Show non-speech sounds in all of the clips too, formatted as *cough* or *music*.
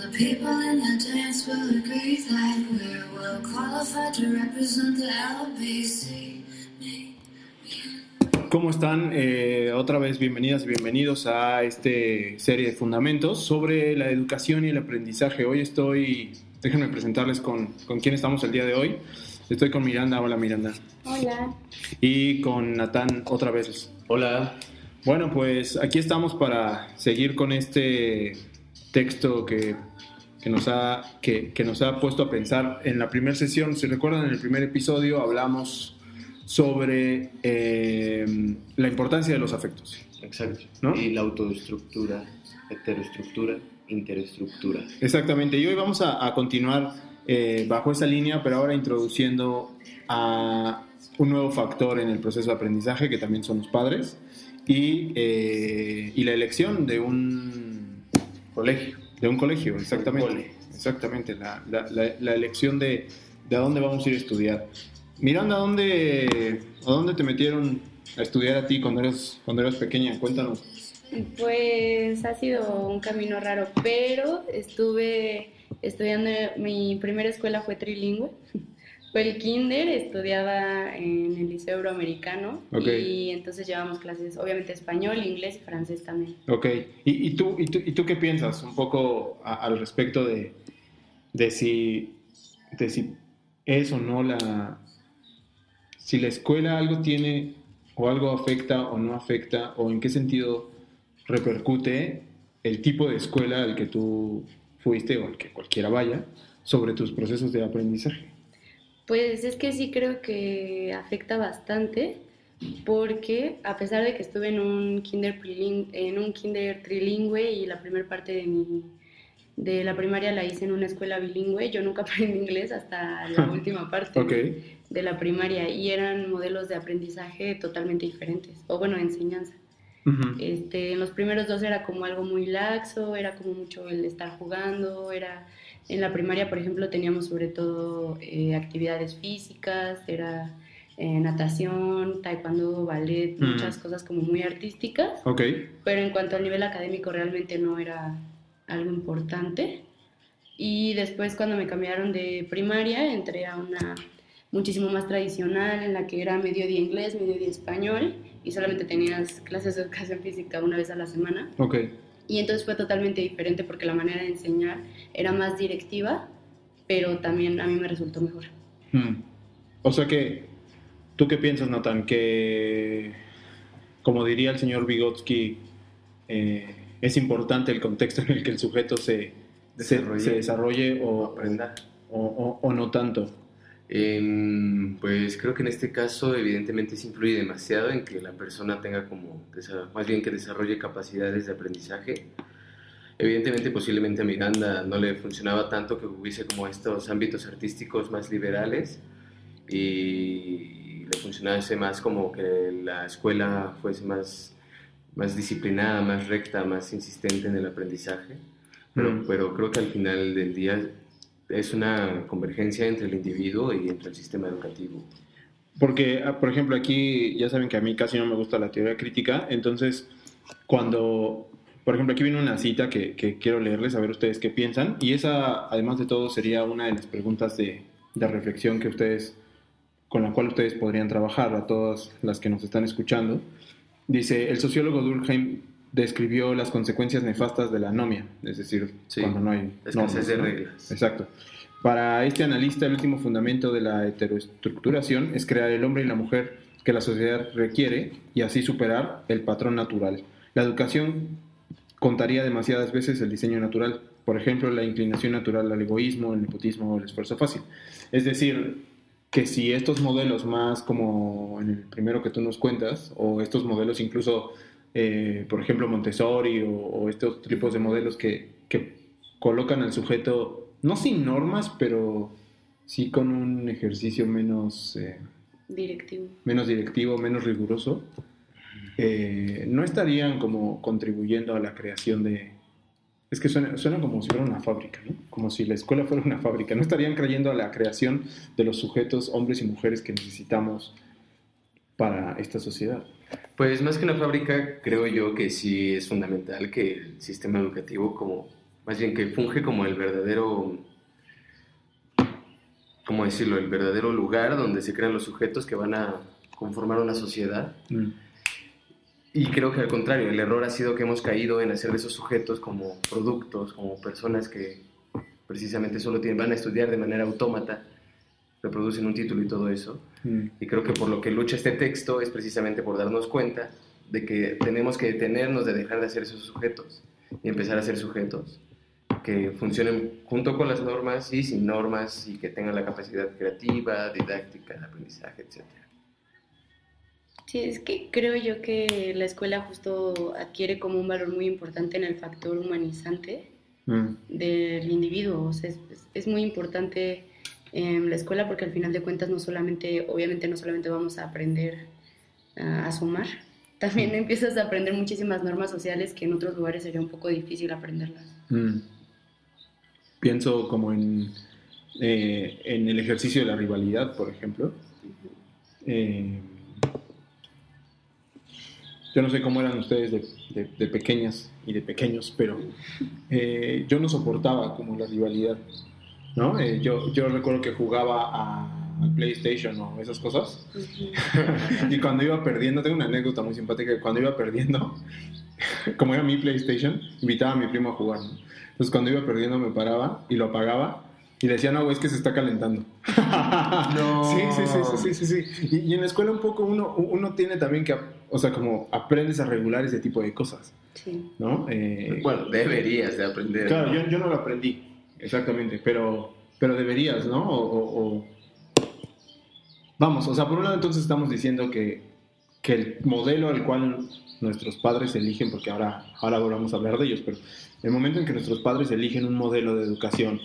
the people in the dance will agree that we're well qualified to represent the LBC. ¿Cómo están? Eh, otra vez bienvenidas y bienvenidos a esta serie de fundamentos sobre la educación y el aprendizaje. Hoy estoy, déjenme presentarles con, con quién estamos el día de hoy. Estoy con Miranda. Hola Miranda. Hola. Y con Natán otra vez. Hola. Bueno, pues aquí estamos para seguir con este texto que, que nos, ha, que, que nos ha puesto a pensar en la primera sesión. Si recuerdan, en el primer episodio hablamos sobre eh, la importancia de los afectos. Exacto. ¿No? Y la autoestructura, heteroestructura, interestructura. Exactamente. Y hoy vamos a, a continuar eh, bajo esa línea, pero ahora introduciendo a un nuevo factor en el proceso de aprendizaje, que también son los padres, y, eh, y la elección de un Colegio. De un colegio, exactamente. cole. Exactamente, la, la- la- la elección de, de a dónde vamos a ir a estudiar. Miranda, ¿a dónde, ¿a dónde te metieron a estudiar a ti cuando eras, cuando eras pequeña? Cuéntanos. Pues ha sido un camino raro, pero estuve estudiando, mi primera escuela fue trilingüe. Fue el kinder, estudiaba en el Liceo Euroamericano y entonces llevamos clases, obviamente español, inglés y francés también. Ok, ¿y, y tú, y, tú, y tú qué piensas un poco a- al respecto de, de, si, de si es o no la... Si la escuela algo tiene o algo afecta o no afecta o en qué sentido repercute el tipo de escuela al que tú fuiste o al que cualquiera vaya sobre tus procesos de aprendizaje? Pues es que sí creo que afecta bastante porque a pesar de que estuve en un kinder en un kinder trilingüe y la primera parte de mi de la primaria la hice en una escuela bilingüe, yo nunca *laughs* aprendí inglés hasta la *laughs* última parte Ok, de la primaria y eran modelos de aprendizaje totalmente diferentes o bueno, de enseñanza. Este, en los primeros dos era como algo muy laxo, era como mucho el estar jugando, era en la primaria, por ejemplo, teníamos sobre todo eh, actividades físicas, era eh, natación, taekwondo, ballet, Mm. muchas cosas como muy artísticas, ok, pero en cuanto al nivel académico realmente no era algo importante. Y después cuando me cambiaron de primaria, entré a una muchísimo más tradicional en la que era medio día inglés, medio día español y solamente tenías clases de educación física una vez a la semana. ok. Y entonces fue totalmente diferente porque la manera de enseñar era más directiva, pero también a mí me resultó mejor. Mm. O sea que, ¿tú qué piensas, Nathan? Que, como diría el señor Vygotsky, eh, es importante el contexto en el que el sujeto se se- Desarrolle. se desarrolle o, Aprenda. o, o- o no tanto. Em, pues creo que en este caso evidentemente se influye demasiado en que la persona tenga como, más bien que desarrolle capacidades de aprendizaje. Evidentemente posiblemente a Miranda no le funcionaba tanto que hubiese como estos ámbitos artísticos más liberales y le funcionase más como que la escuela fuese más, más disciplinada, más recta, más insistente en el aprendizaje. Pero, Mm. pero creo que al final del día es una convergencia entre el individuo y entre el sistema educativo. Porque, ah, por ejemplo, aquí ya saben que a mí casi no me gusta la teoría crítica, entonces cuando, por ejemplo, aquí viene una cita que, quiero leerles, a ustedes qué piensan, y esa, además de todo, sería una de las preguntas de, de reflexión que ustedes, con la cual ustedes podrían trabajar a todas las que nos están escuchando. Dice, el sociólogo Durkheim describió las consecuencias nefastas de la anomia, es decir, Sí, cuando no hay escasez normas, de reglas. Exacto. Para este analista, el último fundamento de la heteroestructuración es crear el hombre y la mujer que la sociedad requiere y así superar el patrón natural. La educación contaría demasiadas veces el diseño natural, por ejemplo, la inclinación natural al egoísmo, el nepotismo o el esfuerzo fácil. Es decir, que si estos modelos más como en el primero que tú nos cuentas, o estos modelos incluso, eh, por ejemplo, Montessori o, o estos tipos de modelos que, que colocan al sujeto, no sin normas, pero sí con un ejercicio menos, eh, Directivo. menos directivo, menos riguroso, eh, no estarían como contribuyendo a la creación de... Es que suena, suena como si fuera una fábrica, ¿no? Como si la escuela fuera una fábrica. No estarían creyendo a la creación de los sujetos, hombres y mujeres que necesitamos para esta sociedad. Pues más que una fábrica, creo yo que sí es fundamental que el sistema educativo como, más bien que funge como el verdadero, ¿cómo decirlo? El verdadero lugar donde se crean los sujetos que van a conformar una sociedad. Mm. Y creo que al contrario, el error ha sido que hemos caído en hacer de esos sujetos como productos, como personas que precisamente solo tienen, van a estudiar de manera autómata, reproducen un título y todo eso. Mm. Y creo que por lo que lucha este texto es precisamente por darnos cuenta de que tenemos que detenernos de dejar de hacer esos sujetos y empezar a ser sujetos que funcionen junto con las normas y sin normas y que tengan la capacidad creativa, didáctica, de aprendizaje, etc. Sí, es que creo yo que la escuela justo adquiere como un valor muy importante en el factor humanizante Mm. del individuo. O sea, es, es- es muy importante en la escuela porque al final de cuentas no solamente, obviamente no solamente vamos a aprender a sumar, también empiezas a aprender muchísimas normas sociales que en otros lugares sería un poco difícil aprenderlas. Mm. Pienso como en, eh, en el ejercicio de la rivalidad, por ejemplo. Eh, yo no sé cómo eran ustedes de, de- de pequeñas y de pequeños, pero eh, yo no soportaba como la rivalidad. ¿No? Eh, yo, yo recuerdo que jugaba a, PlayStation o esas cosas. *laughs* y cuando iba perdiendo, tengo una anécdota muy simpática, que cuando iba perdiendo, *laughs* como era mi PlayStation, invitaba a mi primo a jugar. ¿no? Entonces cuando iba perdiendo me paraba y lo apagaba y le decía, no, güey, es que se está calentando. *laughs* No. Sí, sí, sí, sí, sí, sí, sí. Y, y en la escuela un poco uno, uno tiene también que, o sea, como aprendes a regular ese tipo de cosas, Sí. ¿no? Eh, Bueno, deberías de aprender. Claro, ¿no? yo, yo no lo aprendí, exactamente, pero, pero deberías, ¿no? O, o- o- Vamos, o sea, por un lado entonces estamos diciendo que, que el modelo al cual nuestros padres eligen, porque ahora, ahora vamos a hablar de ellos, pero el momento en que nuestros padres eligen un modelo de educación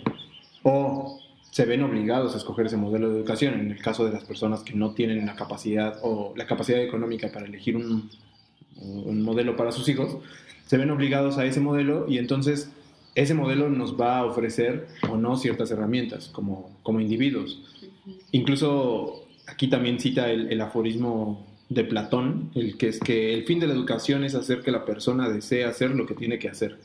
o se ven obligados a escoger ese modelo de educación, en el caso de las personas que no tienen la capacidad o la capacidad económica para elegir un, un modelo para sus hijos, se ven obligados a ese modelo y entonces ese modelo nos va a ofrecer o no ciertas herramientas como, como individuos. Incluso aquí también cita el, el aforismo de Platón, el que es que el fin de la educación es hacer que la persona desee hacer lo que tiene que hacer.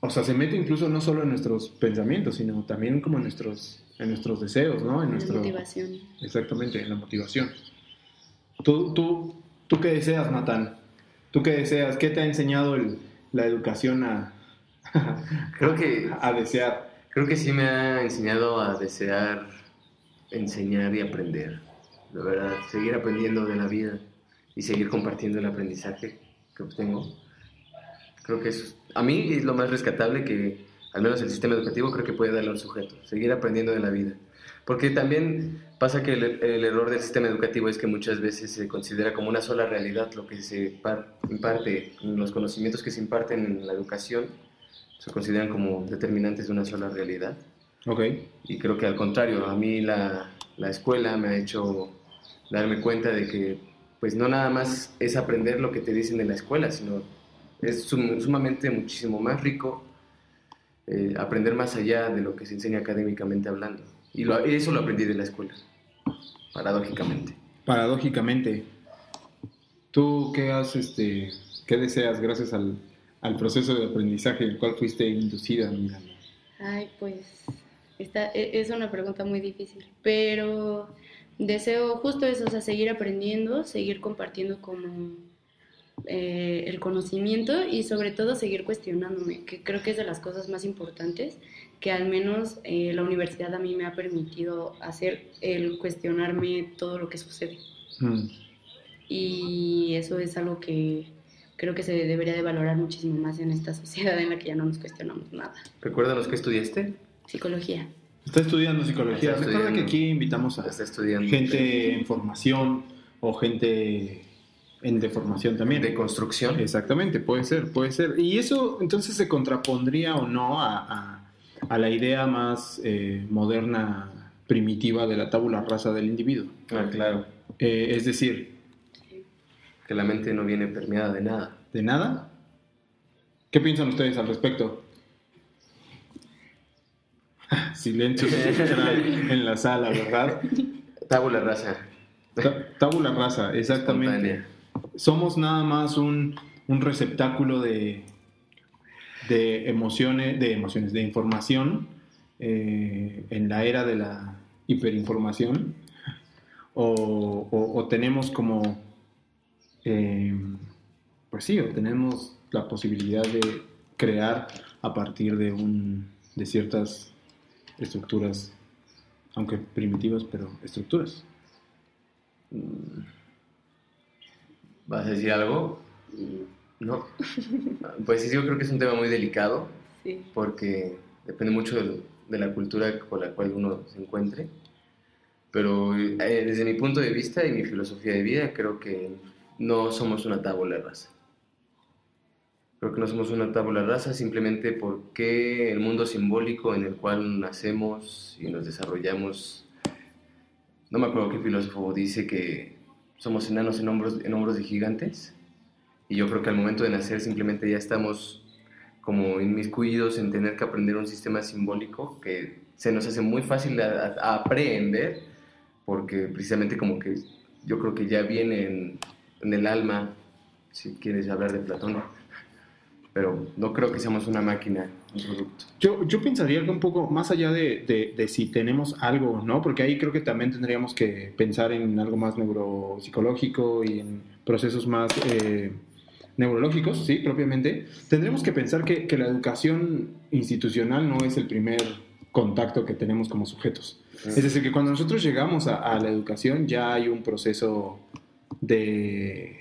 O sea, se mete incluso no solo en nuestros pensamientos, sino también como en nuestros, en nuestros deseos, ¿no? En La nuestro, motivación. Exactamente, en la motivación. ¿Tú, tú, ¿Tú qué deseas, Natán? ¿Tú qué deseas? ¿Qué te ha enseñado el- la educación a, *laughs* Creo que, a desear? creo que sí me ha enseñado a desear enseñar y aprender. La verdad, seguir aprendiendo de la vida y seguir compartiendo el aprendizaje que obtengo. Creo que eso, es- a mí es lo más rescatable que al menos el sistema educativo creo que puede darle al sujeto, seguir aprendiendo de la vida. Porque también pasa que el, el error del sistema educativo es que muchas veces se considera como una sola realidad lo que se par- imparte, los conocimientos que se imparten en la educación se consideran como determinantes de una sola realidad. Ok. Y creo que al contrario, a mí la, la escuela me ha hecho darme cuenta de que pues no nada más es aprender lo que te dicen en la escuela, sino es sum- sumamente muchísimo más rico eh, aprender más allá de lo que se enseña académicamente hablando. Y lo- eso lo aprendí de la escuela, paradójicamente. Paradójicamente, ¿tú qué has, este, qué deseas gracias al, al proceso de aprendizaje en el cual fuiste inducida, Miranda? Ay, pues esta, e- es una pregunta muy difícil, pero deseo justo eso, o sea, seguir aprendiendo, seguir compartiendo como eh, el conocimiento y sobre todo seguir cuestionándome, que creo que es de las cosas más importantes que al menos eh, la universidad a mí me ha permitido hacer, el cuestionarme todo lo que sucede. Mm. Y eso es algo que creo que se debería de valorar muchísimo más en esta sociedad en la que ya no nos cuestionamos nada. Recuérdanos que estudiaste. Psicología. Está estudiando psicología. Está Recuerda que aquí invitamos a Está estudiando. gente en formación o gente en deformación también. de construcción. Exactamente, puede ser, puede ser. Y eso entonces se contrapondría o no a, a- a la idea más eh, moderna, primitiva de la tabula rasa del individuo. Ah, claro. Eh, es decir, Que la mente no viene permeada de nada. ¿de nada? ¿Qué piensan ustedes al respecto? *laughs* Silencio *laughs* en la sala, ¿verdad? Tabula rasa. Ta- Tabula rasa, exactamente. espontánea. Somos nada más un, un receptáculo de, de emociones, de emociones, de información eh, en la era de la hiperinformación. O, o- o tenemos como, eh, pues sí, tenemos la posibilidad de crear a partir de, un, de ciertas estructuras, aunque primitivas, pero estructuras. ¿Vas a decir algo? Mm, No. *laughs* Pues sí, yo creo que es un tema muy delicado Sí. porque depende mucho de la cultura con la cual uno se encuentre. Pero eh, desde mi punto de vista y mi filosofía de vida, creo que no somos una tabula rasa. Creo que no somos una tabula rasa simplemente porque el mundo simbólico en el cual nacemos y nos desarrollamos, no me acuerdo qué filósofo dice que somos enanos en hombros, en hombros de gigantes. Y yo creo que al momento de nacer simplemente ya estamos como inmiscuidos en tener que aprender un sistema simbólico que se nos hace muy fácil a, aprender porque precisamente como que yo creo que ya viene en, el alma, si quieres hablar de Platón, pero no creo que seamos una máquina, un producto. Yo, yo pensaría que un poco más allá de, de- de si tenemos algo, ¿no? Porque ahí creo que también tendríamos que pensar en algo más neuropsicológico y en procesos más eh, neurológicos, sí, propiamente. Tendremos que pensar que, que la educación institucional no es el primer contacto que tenemos como sujetos. Es decir, que cuando nosotros llegamos a, a la educación ya hay un proceso de...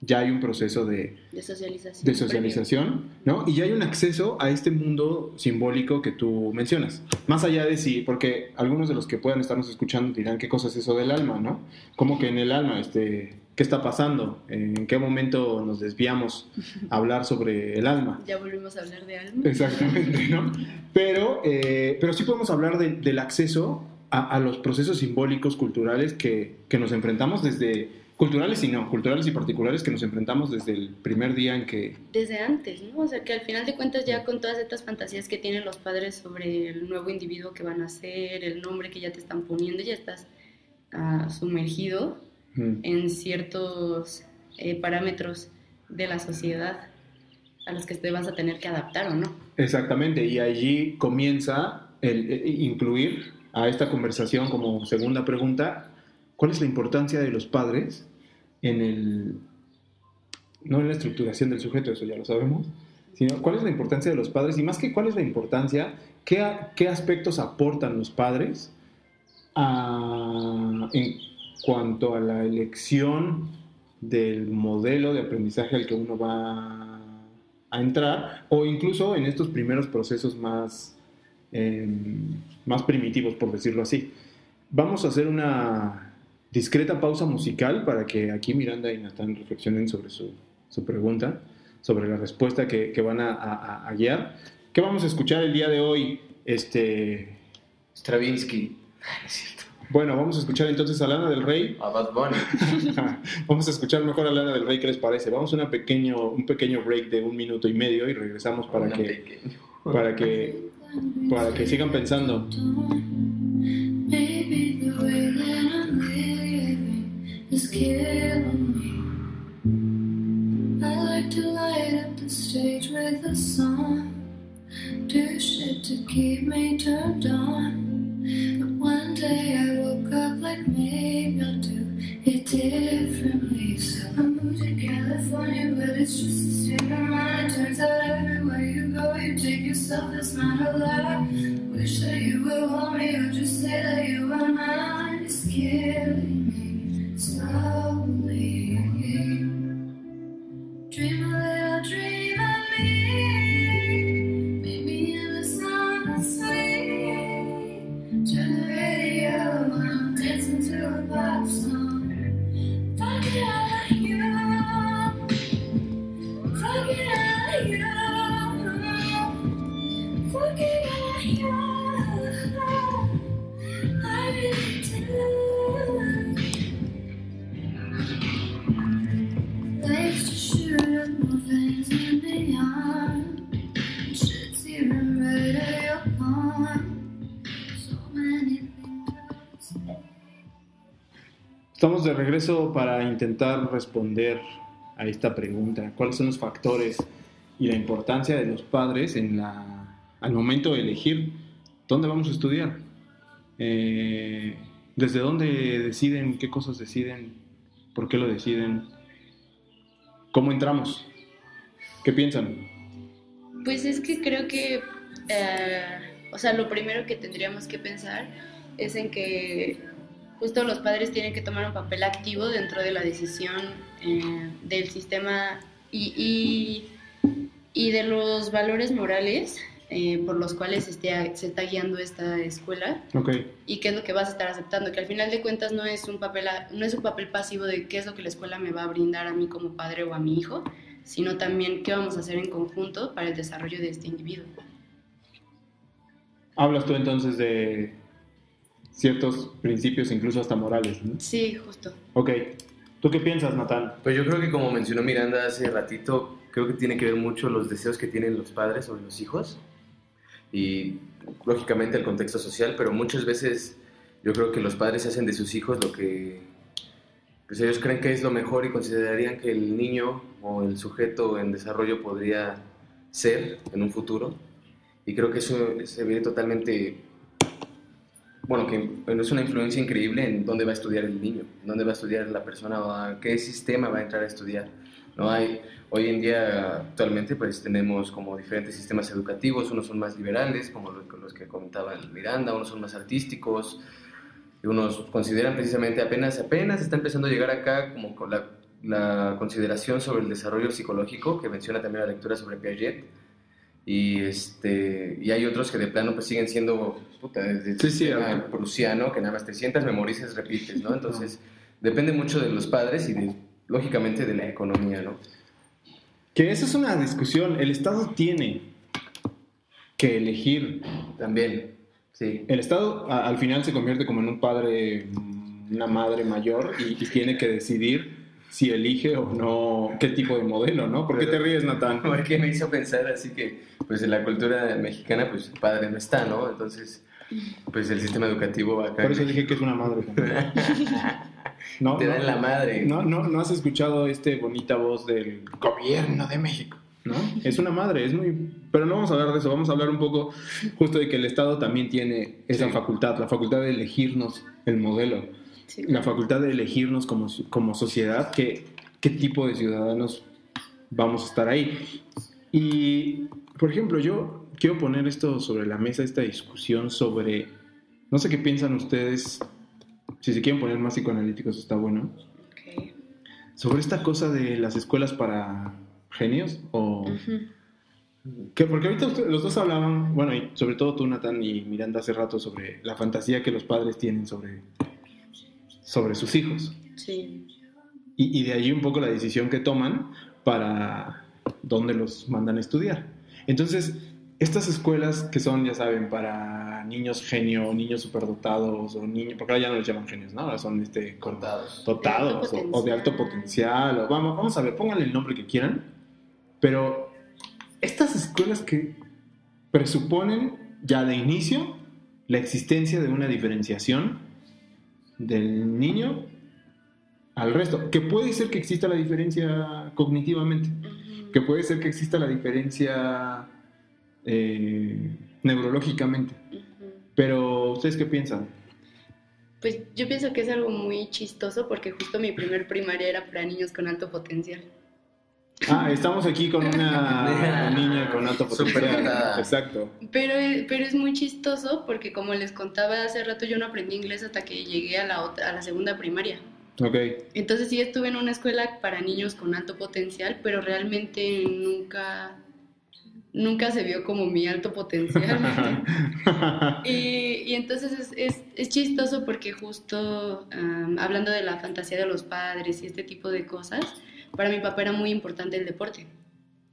Ya hay un proceso de, De socialización. de socialización, ¿no? Y ya hay un acceso a este mundo simbólico que tú mencionas. Más allá de sí, porque algunos de los que puedan estarnos escuchando dirán qué cosa es eso del alma, ¿no? ¿Cómo que en el alma, este, qué está pasando? ¿En qué momento nos desviamos a hablar sobre el alma? Ya volvimos a hablar de alma. Exactamente, ¿no? Pero, eh, pero sí podemos hablar de- del acceso a, a los procesos simbólicos culturales que, que nos enfrentamos desde, culturales y no, culturales y particulares que nos enfrentamos desde el primer día en que Desde antes, ¿no? O sea, que al final de cuentas ya con todas estas fantasías que tienen los padres sobre el nuevo individuo que van a ser, el nombre que ya te están poniendo, ya estás ah, sumergido mm, en ciertos eh, parámetros de la sociedad a los que te vas a tener que adaptar o no. Exactamente, y allí comienza el, eh, incluir a esta conversación como segunda pregunta, ¿cuál es la importancia de los padres en el, no en la estructuración del sujeto, eso ya lo sabemos, sino cuál es la importancia de los padres y más que cuál es la importancia, qué, qué aspectos aportan los padres a- en cuanto a la elección del modelo de aprendizaje al que uno va a entrar o incluso en estos primeros procesos más, eh, más primitivos, por decirlo así. Vamos a hacer una discreta pausa musical para que aquí Miranda y Natán reflexionen sobre su, su pregunta, sobre la respuesta que, que van a, a- a guiar. ¿Qué vamos a escuchar el día de hoy? Este, Stravinsky. Ah, no es cierto. bueno, vamos a escuchar entonces a Lana del Rey. A Bad Bunny. *laughs* Vamos a escuchar mejor a Lana del Rey, ¿qué les parece? Vamos a una pequeño, un pequeño break de un minuto y medio y regresamos para Una que, para que, para que sigan pensando. Turned on. Into a pop song. Talking Regreso para intentar responder a esta pregunta. ¿Cuáles son los factores y la importancia de los padres en la, al momento de elegir dónde vamos a estudiar? Eh, ¿Desde dónde deciden? ¿Qué cosas deciden? ¿Por qué lo deciden? ¿Cómo entramos? ¿Qué piensan? Pues es que creo que, eh, o sea, lo primero que tendríamos que pensar es en que justo los padres tienen que tomar un papel activo dentro de la decisión eh, del sistema y, y, y, de los valores morales eh, por los cuales esté, se está guiando esta escuela okay. y qué es lo que vas a estar aceptando, que al final de cuentas no es, un papel, no es un papel pasivo de qué es lo que la escuela me va a brindar a mí como padre o a mi hijo, sino también qué vamos a hacer en conjunto para el desarrollo de este individuo. Hablas tú entonces de ciertos principios, incluso hasta morales. ¿no? Sí, justo. Ok. ¿Tú qué piensas, Natán? Pues yo creo que como mencionó Miranda hace ratito, creo que tiene que ver mucho los deseos que tienen los padres sobre los hijos y lógicamente el contexto social, pero muchas veces yo creo que los padres hacen de sus hijos lo que pues ellos creen que es lo mejor y considerarían que el niño o el sujeto en desarrollo podría ser en un futuro. Y creo que eso se ve totalmente bueno, que es una influencia increíble en dónde va a estudiar el niño, dónde va a estudiar la persona o a qué sistema va a entrar a estudiar. No hay, hoy en día, actualmente, pues tenemos como diferentes sistemas educativos, unos son más liberales, como los que comentaba Miranda, unos son más artísticos, y unos consideran precisamente apenas, apenas está empezando a llegar acá como con la, la consideración sobre el desarrollo psicológico, que menciona también la lectura sobre Piaget, y este y hay otros que de plano pues siguen siendo puta, desde Sí, sí, prusiano que nada más te sientas, memorizas, repites, *laughs* ¿no? Entonces depende mucho de los padres y de, lógicamente de la economía, ¿no? Que esa es una discusión. El Estado tiene que elegir. También, sí. El Estado a- al final se convierte como en un padre, una madre mayor y, y tiene que decidir si elige o no qué tipo de modelo, ¿no? ¿Por qué te ríes, Natán? *laughs* Porque me hizo pensar así que pues en la cultura mexicana pues el padre no está, ¿no? Entonces pues el sistema educativo acá Por eso dije que es una madre. *laughs* No, te no, dan la madre. No, no, no has escuchado este bonita voz del gobierno de México, ¿no? Es una madre, es muy... Pero no vamos a hablar de eso, vamos a hablar un poco justo de que el Estado también tiene esa Sí. facultad, la facultad de elegirnos el modelo, Sí. la facultad de elegirnos como, como sociedad qué, qué tipo de ciudadanos vamos a estar ahí. Y, por ejemplo, yo quiero poner esto sobre la mesa, esta discusión sobre, no sé qué piensan ustedes, si se quieren poner más psicoanalíticos está bueno, sobre esta cosa de las escuelas para genios o... Que porque ahorita usted- los dos hablaban, bueno, y sobre todo tú, Natán y Miranda, hace rato sobre la fantasía que los padres tienen sobre, sobre sus hijos. Sí. Y, y de ahí un poco la decisión que toman para dónde los mandan a estudiar. Entonces, estas escuelas que son, ya saben, para niños genio, niños superdotados, o niños, porque ahora ya no les llaman genios, ¿no? Ahora son este, Cortados. dotados De alto o, o de alto potencial. O, vamos, vamos a ver, pónganle el nombre que quieran. Pero estas escuelas que presuponen ya de inicio la existencia de una diferenciación del niño al resto. Que puede ser que exista la diferencia cognitivamente, que puede ser que exista la diferencia eh, neurológicamente. Pero, ¿ustedes qué piensan? Pues yo pienso que es algo muy chistoso porque justo mi primer primaria era para niños con alto potencial. Ah, estamos aquí con una *laughs* niña con alto potencial. Exacto. Pero, pero es muy chistoso porque como les contaba hace rato, yo no aprendí inglés hasta que llegué a la, otra, a la segunda primaria. Ok. Entonces sí estuve en una escuela para niños con alto potencial, pero realmente nunca, nunca se vio como mi alto potencial. *laughs* Y, y entonces es, es, es chistoso porque justo am, hablando de la fantasía de los padres y este tipo de cosas, para mi papá era muy importante el deporte.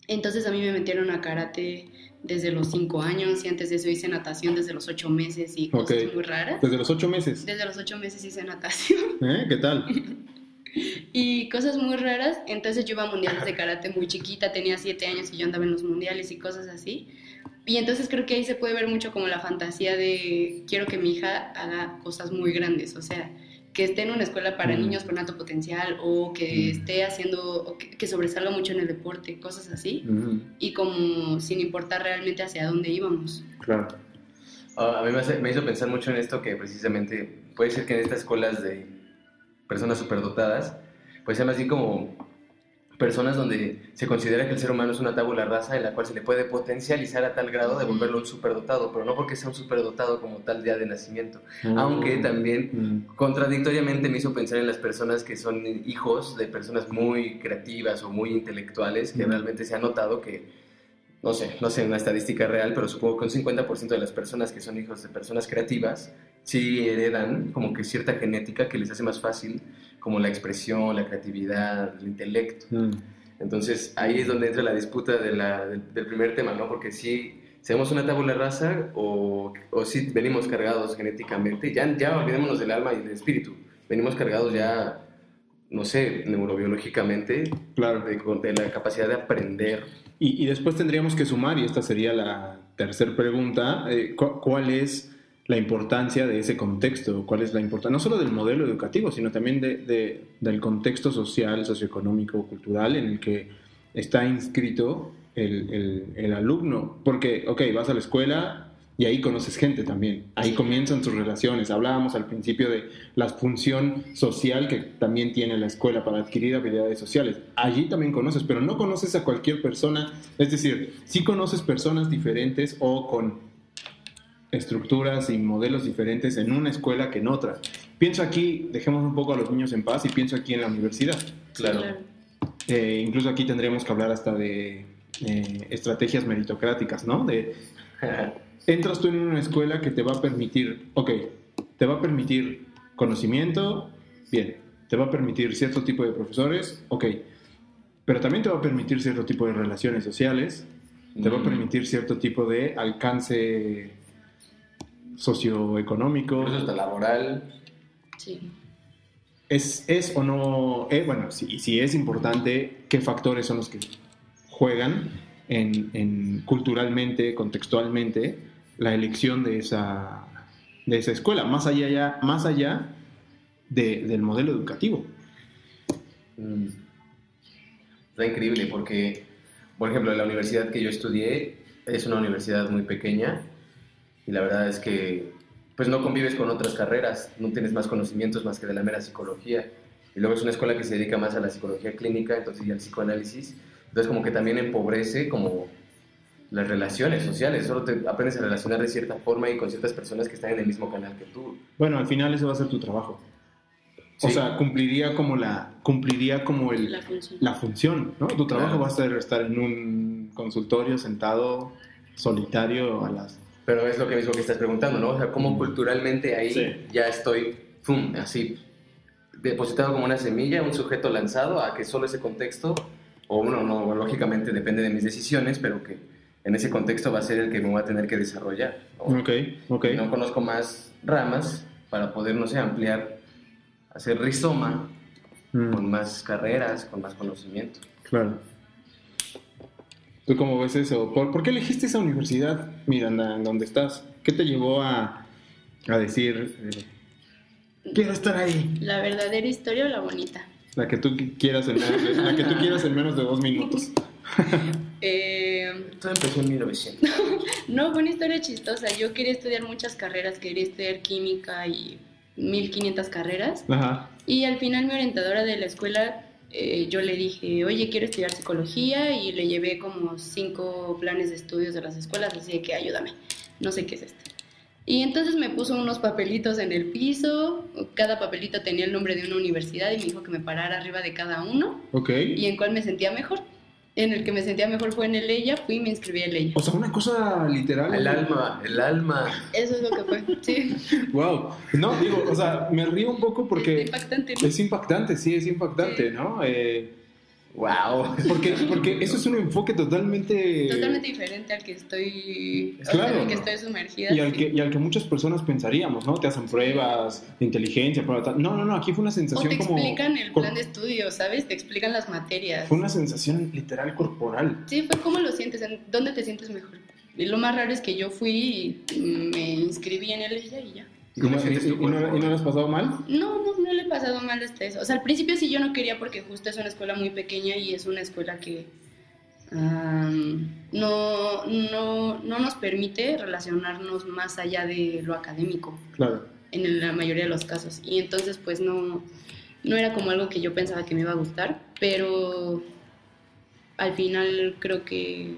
Entonces a mí me metieron a karate desde los 5 años y antes de eso hice natación desde los 8 meses y cosas muy raras. Desde los ocho meses. Desde los 8 meses hice natación *laughs* ¿Eh? ¿Qué tal? *laughs* y cosas muy raras. Entonces yo iba a mundiales de karate muy chiquita, tenía 7 años y yo andaba en los mundiales y cosas así. Y entonces creo que ahí se puede ver mucho como la fantasía de quiero que mi hija haga cosas muy grandes, o sea, que esté en una escuela para Mm. niños con alto potencial o que Mm. esté haciendo, o que, que sobresalga mucho en el deporte, cosas así, Ujú, y como sin importar realmente hacia dónde íbamos. Claro. Ah, a mí me, hace- me hizo pensar mucho en esto que precisamente puede ser que en estas escuelas de personas superdotadas, pues sean así como personas donde se considera que el ser humano es una tabula rasa en la cual se le puede potencializar a tal grado de volverlo un superdotado, pero no porque sea un superdotado como tal día de nacimiento. Aunque también Mm, contradictoriamente me hizo pensar en las personas que son hijos de personas muy creativas o muy intelectuales, que Mm. realmente se ha notado que, no sé, no sé una estadística real, pero supongo que un 50% de las personas que son hijos de personas creativas sí heredan como que cierta genética que les hace más fácil como la expresión, la creatividad, el intelecto. mm. Entonces ahí es donde entra la disputa de la- del, del primer tema, ¿no? Porque si seamos una tabula rasa o, o si venimos cargados genéticamente, ya, ya olvidémonos del alma y del espíritu, venimos cargados ya, no sé, neurobiológicamente, Claro. de, de la capacidad de aprender. Y, y después tendríamos que sumar, y esta sería la tercera pregunta, eh, cu- ¿cuál es la importancia de ese contexto? ¿Cuál es la importancia, no solo del modelo educativo, sino también de- de- del contexto social, socioeconómico, cultural en el que está inscrito el, el- el alumno? Porque, ok, vas a la escuela y ahí conoces gente también, ahí Sí. comienzan tus relaciones. Hablábamos al principio de la función social que también tiene la escuela para adquirir habilidades sociales. Allí también conoces, pero no conoces a cualquier persona, es decir, sí conoces personas diferentes o con estructuras y modelos diferentes en una escuela que en otra. Pienso aquí, dejemos un poco a los niños en paz y pienso aquí en la universidad. Claro. Eh, incluso aquí tendríamos que hablar hasta de eh, estrategias meritocráticas, ¿no? De *laughs* entras tú en una escuela que te va a permitir, ok, te va a permitir conocimiento, bien, te va a permitir cierto tipo de profesores, ok, pero también te va a permitir cierto tipo de relaciones sociales, te va a Mm. permitir cierto tipo de alcance socioeconómico. Incluso hasta laboral. Sí. ¿Es, es o no, eh, bueno, si, si es importante, qué factores son los que juegan en, en culturalmente, contextualmente, la elección de esa, de esa escuela, más allá, ya, más allá de- del modelo educativo? Mm. Está increíble porque, por ejemplo, la universidad que yo estudié es una universidad muy pequeña y la verdad es que pues no convives con otras carreras, no tienes más conocimientos más que de la mera psicología. Y luego es una escuela que se dedica más a la psicología clínica, entonces y al psicoanálisis. Entonces como que también empobrece como las relaciones sociales, solo te aprendes a relacionar de cierta forma y con ciertas personas que están en el mismo canal que tú. Bueno, al final eso va a ser tu trabajo. O Sí. sea, cumpliría como la, cumpliría como el, La función. la función, ¿no? Tu trabajo Claro. va a ser estar en un consultorio sentado solitario a las Pero es lo que mismo que estás preguntando, ¿no? O sea, cómo culturalmente ahí Sí. ya estoy, ¡fum! así, depositado como una semilla, un sujeto lanzado a que solo ese contexto, o uno, no, lógicamente depende de mis decisiones, pero que en ese contexto va a ser el que me voy a tener que desarrollar. ¿no? Ok, ok. No conozco más ramas para poder, no sé, ampliar, hacer rizoma Mm, con más carreras, con más conocimiento. claro. ¿Tú cómo ves eso? ¿Por, por qué elegiste esa universidad, Miranda, en donde estás? ¿Qué te llevó a, a decir, eh, quiero estar ahí? ¿La verdadera historia o la bonita? La que tú qui- quieras en menos de, la que tú quieras en menos de dos minutos. *laughs* Eh, Todo empezó en 1900. *laughs* no, fue una historia chistosa. Yo quería estudiar muchas carreras, quería estudiar química y 1500 carreras. Ajá. Y al final mi orientadora de la escuela, eh, yo le dije, oye, quiero estudiar psicología y le llevé como cinco planes de estudios de las escuelas, así que ayúdame, no sé qué es esto. Y entonces me puso unos papelitos en el piso, cada papelito tenía el nombre de una universidad y me dijo que me parara arriba de cada uno Ok. y en cuál me sentía mejor. En el que me sentía mejor fue en el ella, fui y me inscribí en ella. O sea, una cosa literal. El alma, el alma. Eso es lo que fue, sí. Wow. No, digo, o sea, me río un poco Es porque impactante, ¿no? es impactante, sí, es impactante, Sí. ¿no? Eh, ¡Wow! porque, porque eso es un enfoque totalmente... Totalmente diferente al que estoy, o sea, el que estoy sumergida. Y al, sí. que, y al que muchas personas pensaríamos, ¿no? Te hacen pruebas de inteligencia, pruebas tal. No, no, no, aquí fue una sensación te como... explican el cor- plan de estudio, ¿sabes? Te explican las materias. Fue una sensación literal corporal. Sí, fue cómo lo sientes, en dónde te sientes mejor. Y lo más raro es que yo fui y me inscribí en el ella y ya. ¿Y, cómo no, y- y no- cuerpo? y no lo has pasado mal? No, no, no le he pasado mal hasta eso. O sea, al principio sí yo no quería porque justo es una escuela muy pequeña y es una escuela que am, no, no, no nos permite relacionarnos más allá de lo académico Claro. en la mayoría de los casos. Y entonces pues no, no era como algo que yo pensaba que me iba a gustar, pero al final creo que,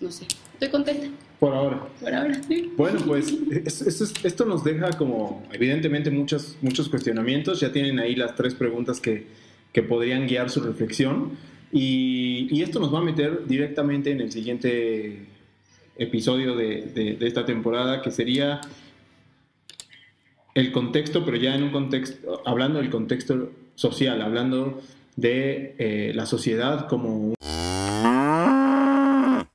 no sé, estoy contenta Por ahora. por ahora. sí. Bueno, pues es- es- es- esto nos deja como evidentemente muchos, muchos cuestionamientos. Ya tienen ahí las tres preguntas que, que podrían guiar su reflexión. Y, y esto nos va a meter directamente en el siguiente episodio de, de- de esta temporada, que sería el contexto, pero ya en un contexto, hablando del contexto social, hablando de eh, la sociedad como un